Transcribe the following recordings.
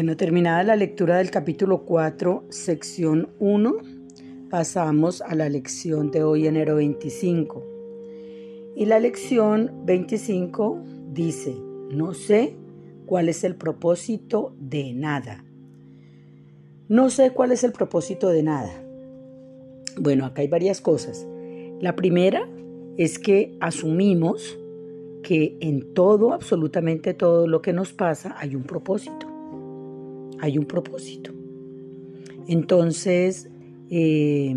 Bueno, terminada la lectura del capítulo 4, sección 1, pasamos a la lección de hoy, enero 25. Y la lección 25 dice, no sé cuál es el propósito de nada. No sé cuál es el propósito de nada. Bueno, acá hay varias cosas. La primera es que asumimos que en todo, absolutamente todo lo que nos pasa, hay un propósito hay un propósito. Entonces, eh,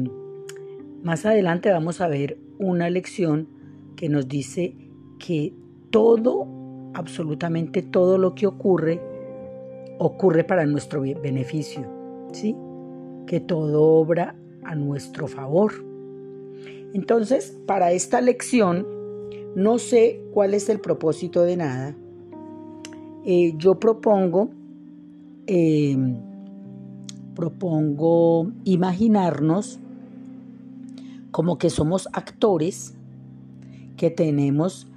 más adelante vamos a ver una lección que nos dice que todo, absolutamente todo lo que ocurre, ocurre para nuestro beneficio, ¿sí? Que todo obra a nuestro favor. Entonces, para esta lección, no sé cuál es el propósito de nada. Eh, yo propongo Em, propongo imaginarnos como que somos actores que tenemos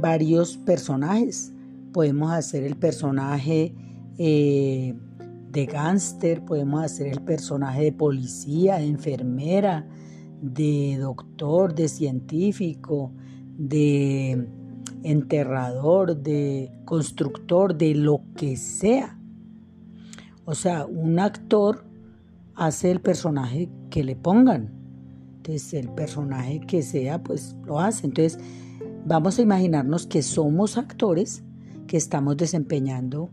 varios personajes. Podemos hacer el personaje eh, de gángster, podemos hacer el personaje de policía, de enfermera, de doctor, de científico, de enterrador, de constructor, de lo que sea. O sea, un actor hace el personaje que le pongan. Entonces, el personaje que sea, pues lo hace. Entonces, vamos a imaginarnos que somos actores que estamos desempeñando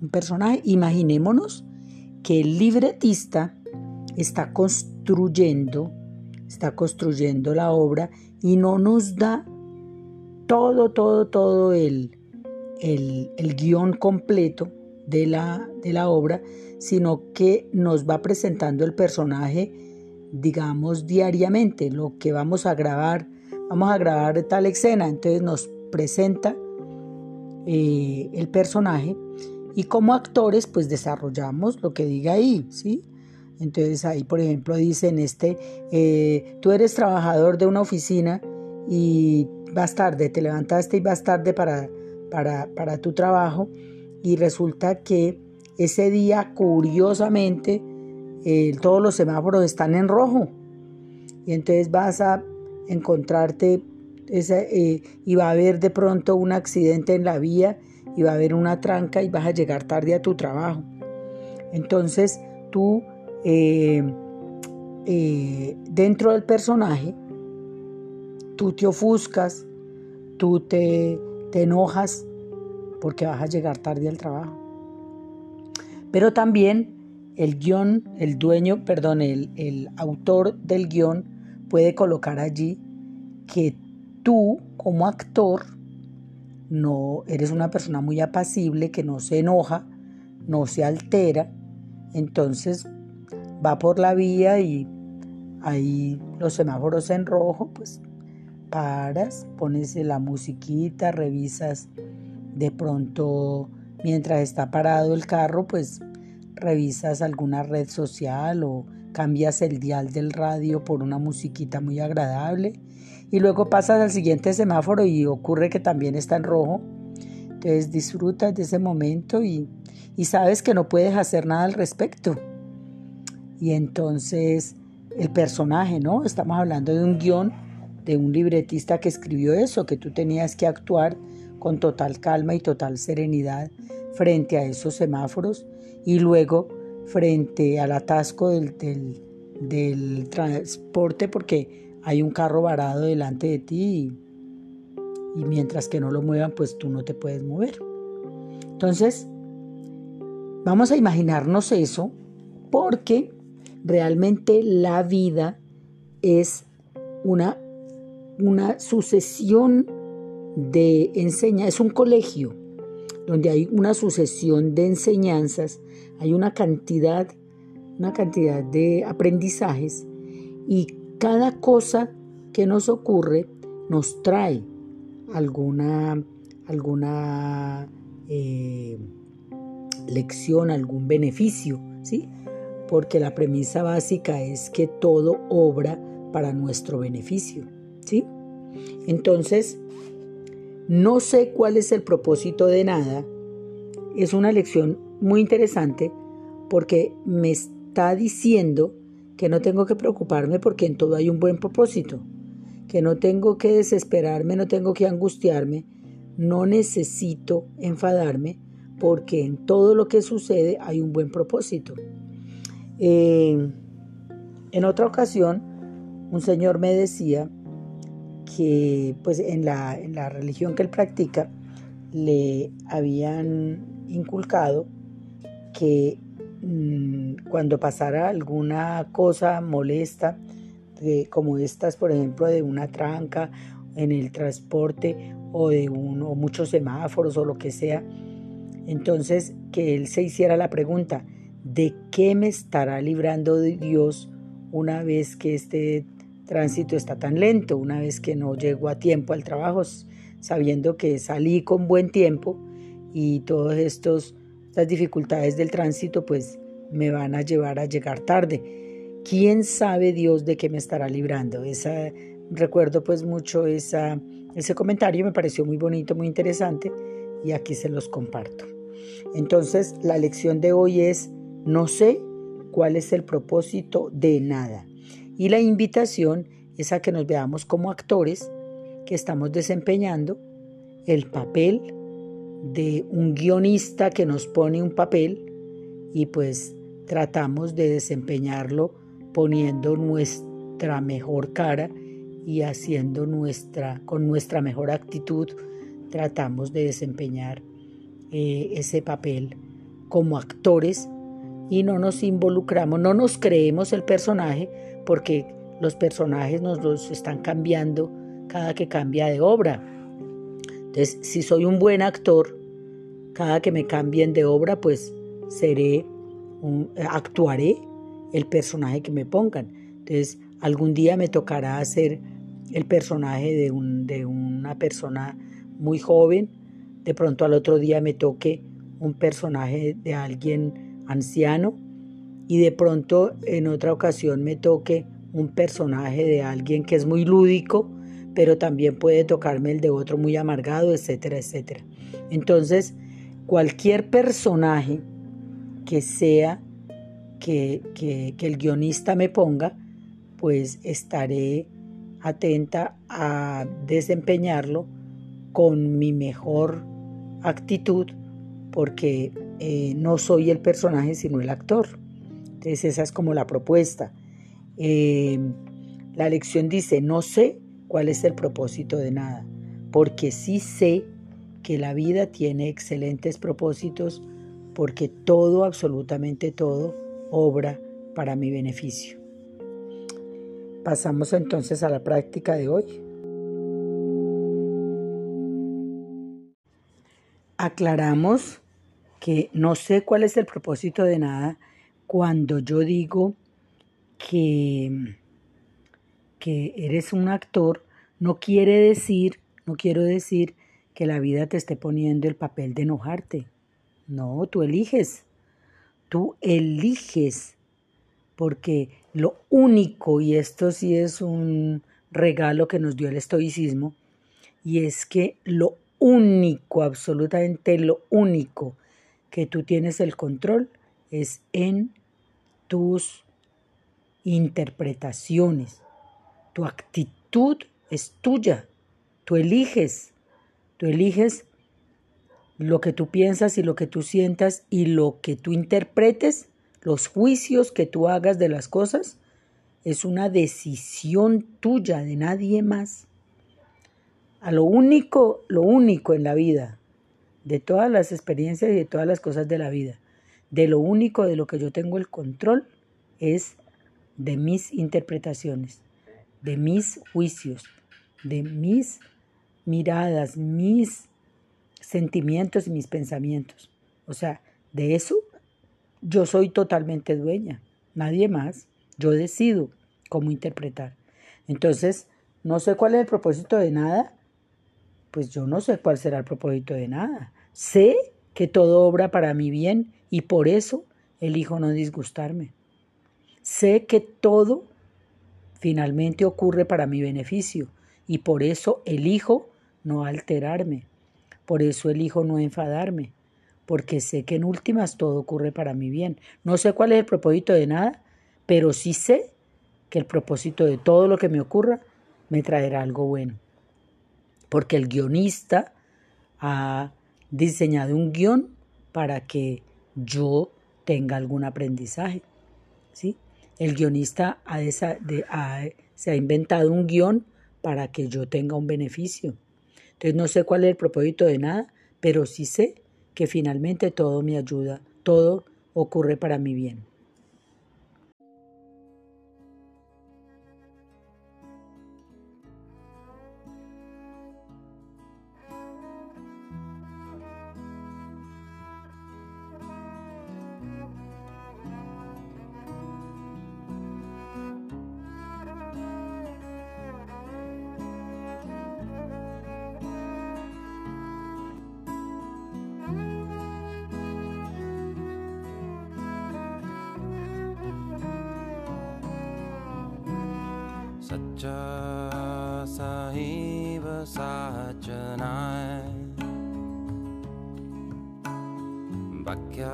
un personaje. Imaginémonos que el libretista está construyendo, está construyendo la obra y no nos da todo, todo, todo el, el, el guion completo de la, de la obra, sino que nos va presentando el personaje, digamos, diariamente, lo que vamos a grabar, vamos a grabar tal escena, entonces nos presenta eh, el personaje y como actores pues desarrollamos lo que diga ahí, ¿sí? Entonces ahí, por ejemplo, dicen este, eh, tú eres trabajador de una oficina y vas tarde, te levantaste y vas tarde para, para, para tu trabajo y resulta que ese día curiosamente eh, todos los semáforos están en rojo y entonces vas a encontrarte eh, y va a haber de pronto un accidente en la vía y va a haber una tranca y vas a llegar tarde a tu trabajo. Entonces tú eh, dentro del personaje, tú te ofuscas, tú te, te enojas porque vas a llegar tarde al trabajo. Pero también el guion, el dueño, perdón, el, el autor del guion puede colocar allí que tú como actor no eres una persona muy apacible, que no se enoja, no se altera, entonces va por la vía y ahí los semáforos en rojo, pues paras, pones la musiquita, revisas de pronto, mientras está parado el carro, pues revisas alguna red social o cambias el dial del radio por una musiquita muy agradable y luego pasas al siguiente semáforo y ocurre que también está en rojo. Entonces disfrutas de ese momento y, y sabes que no puedes hacer nada al respecto. Y entonces el personaje, ¿no? Estamos hablando de un guion de un libretista que escribió eso, que tú tenías que actuar con total calma y total serenidad frente a esos semáforos y luego frente al atasco del, del, transporte porque hay un carro varado delante de ti y, y mientras que no lo muevan pues tú no te puedes mover. Entonces, vamos a imaginarnos eso porque realmente la vida es una, una sucesión de enseña, es un colegio donde hay una sucesión de enseñanzas, hay una cantidad, una cantidad de aprendizajes y cada cosa que nos ocurre nos trae alguna, alguna eh, lección, algún beneficio, ¿sí? Porque la premisa básica es que todo obra para nuestro beneficio, ¿sí? Entonces, no sé cuál es el propósito de nada. Es una lección muy interesante porque me está diciendo que no tengo que preocuparme porque en todo hay un buen propósito, que no tengo que desesperarme, no tengo que angustiarme, no necesito enfadarme porque en todo lo que sucede hay un buen propósito. Eh, en otra ocasión, un señor me decía que pues en la, en la religión que él practica le habían inculcado que mm, cuando pasara alguna cosa molesta, como estas, por ejemplo, de una tranca en el transporte o de uno, muchos semáforos o lo que sea, entonces que él se hiciera la pregunta, ¿de qué me estará librando Dios una vez que este tránsito está tan lento, una vez que no llego a tiempo al trabajo, sabiendo que salí con buen tiempo y todas estas dificultades del tránsito pues me van a llevar a llegar tarde. ¿Quién sabe Dios de qué me estará librando? Esa, recuerdo pues mucho esa, ese comentario, me pareció muy bonito, muy interesante y aquí se los comparto. Entonces la lección de hoy es, no sé cuál es el propósito de nada. Y la invitación es a que nos veamos como actores que estamos desempeñando el papel de un guionista que nos pone un papel y pues tratamos de desempeñarlo poniendo nuestra mejor cara y haciendo nuestra con nuestra mejor actitud tratamos de desempeñar eh, ese papel como actores y no nos involucramos, no nos creemos el personaje porque los personajes nos los están cambiando cada que cambia de obra. Entonces, si soy un buen actor, cada que me cambien de obra, pues seré, actuaré el personaje que me pongan. Entonces, algún día me tocará hacer el personaje de, un, de una persona muy joven, de pronto al otro día me toque un personaje de alguien anciano y de pronto en otra ocasión me toque un personaje de alguien que es muy lúdico, pero también puede tocarme el de otro muy amargado, etcétera, etcétera. Entonces, cualquier personaje que sea que, que, que el guionista me ponga, pues estaré atenta a desempeñarlo con mi mejor actitud porque eh, no soy el personaje sino el actor. Entonces esa es como la propuesta. Eh, la lección dice, no sé cuál es el propósito de nada, porque sí sé que la vida tiene excelentes propósitos porque todo, absolutamente todo, obra para mi beneficio. Pasamos entonces a la práctica de hoy. aclaramos que no sé cuál es el propósito de nada cuando yo digo que, que eres un actor, no quiere decir, no quiero decir que la vida te esté poniendo el papel de enojarte. No, tú eliges. Tú eliges. Porque lo único, y esto sí es un regalo que nos dio el estoicismo, y es que lo único, absolutamente lo único que tú tienes el control es en tus interpretaciones. Tu actitud es tuya. Tú eliges. Tú eliges lo que tú piensas y lo que tú sientas y lo que tú interpretes, los juicios que tú hagas de las cosas, es una decisión tuya, de nadie más a lo único, lo único en la vida, de todas las experiencias y de todas las cosas de la vida, de lo único de lo que yo tengo el control es de mis interpretaciones, de mis juicios, de mis miradas, mis sentimientos y mis pensamientos. O sea, de eso yo soy totalmente dueña, nadie más. Yo decido cómo interpretar. Entonces, no sé cuál es el propósito de nada, pues yo no sé cuál será el propósito de nada. Sé que todo obra para mi bien y por eso elijo no disgustarme. Sé que todo finalmente ocurre para mi beneficio y por eso elijo no alterarme. Por eso elijo no enfadarme. porque sé que en últimas todo ocurre para mi bien. No sé cuál es el propósito de nada, pero sí sé que el propósito de todo lo que me ocurra me traerá algo bueno. Porque el guionista ha diseñado un guion para que yo tenga algún aprendizaje. ¿sí? El guionista se ha inventado un guion para que yo tenga un beneficio. Entonces no sé cuál es el propósito de nada, pero sí sé que finalmente todo me ayuda, todo ocurre para mi bien. सच्चा साहिब साचनाय बक्या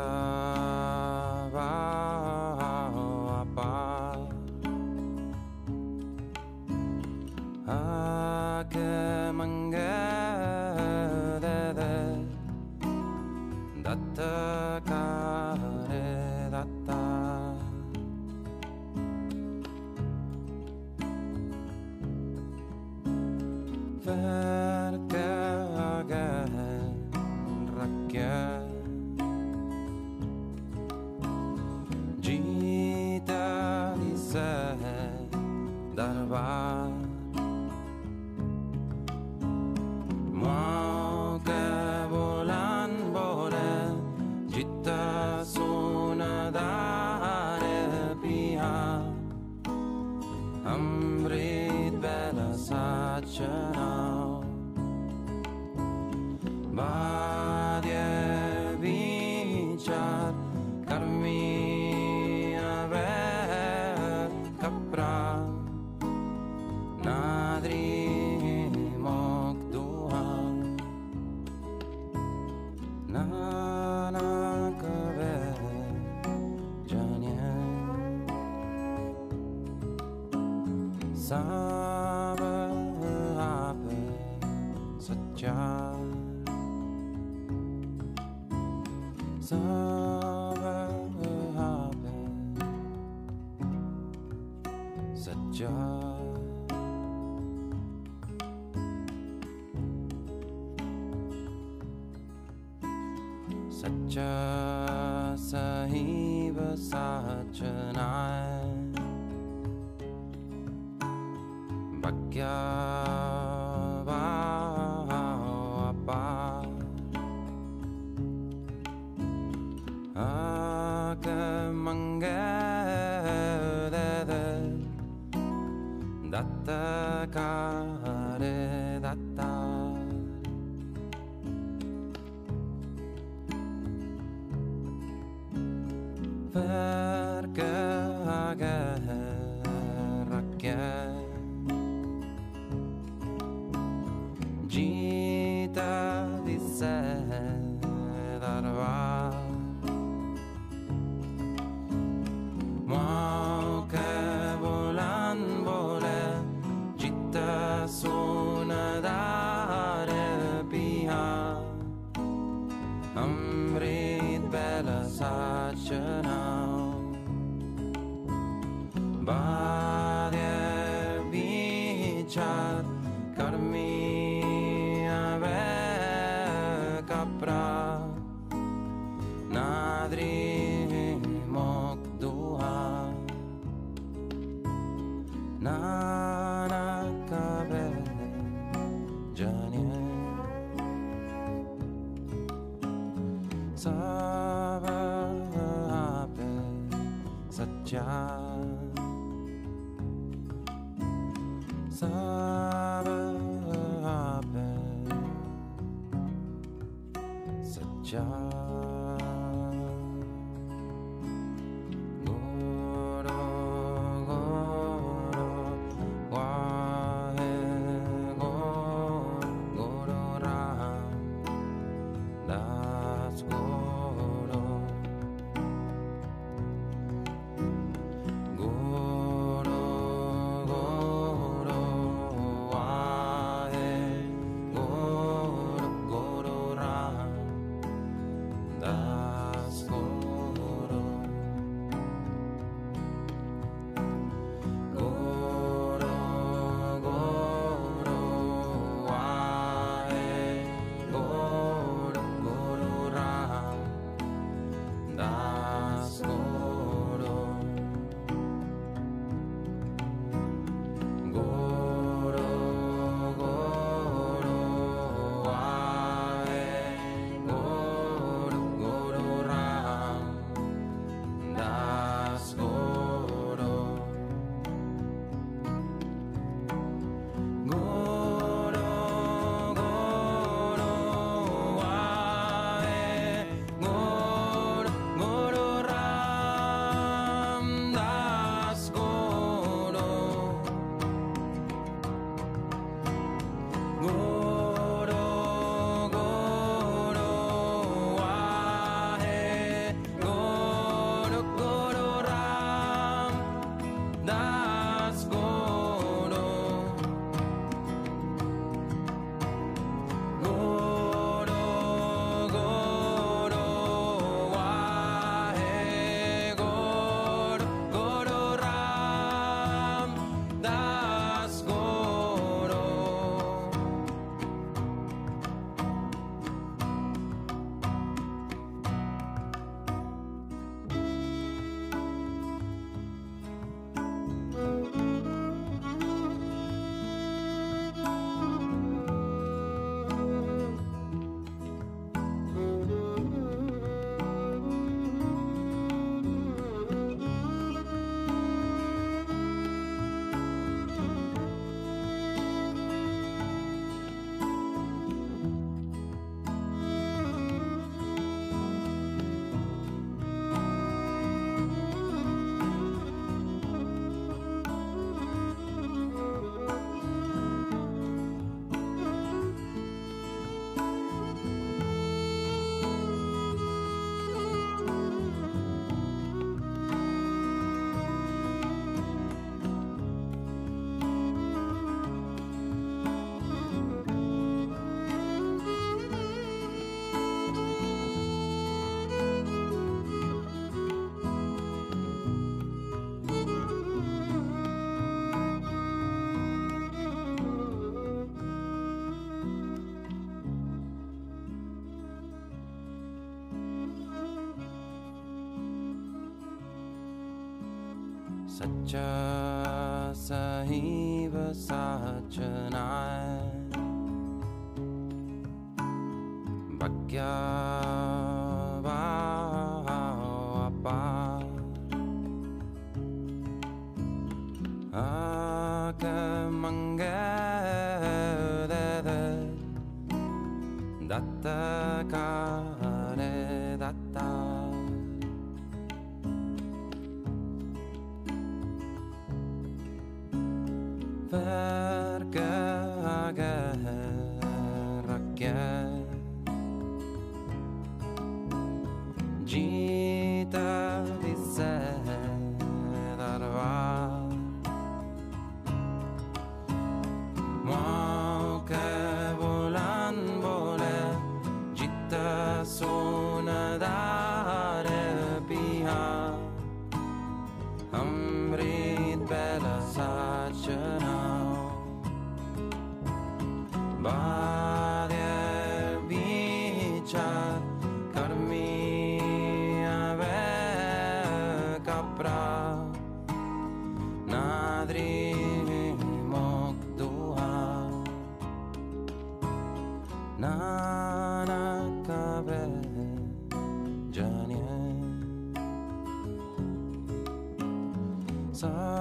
touching out. स च साचनाय हिव भग्या Yeah. Not सच्चा सहीव साचनाय Bagya Jesus. 在。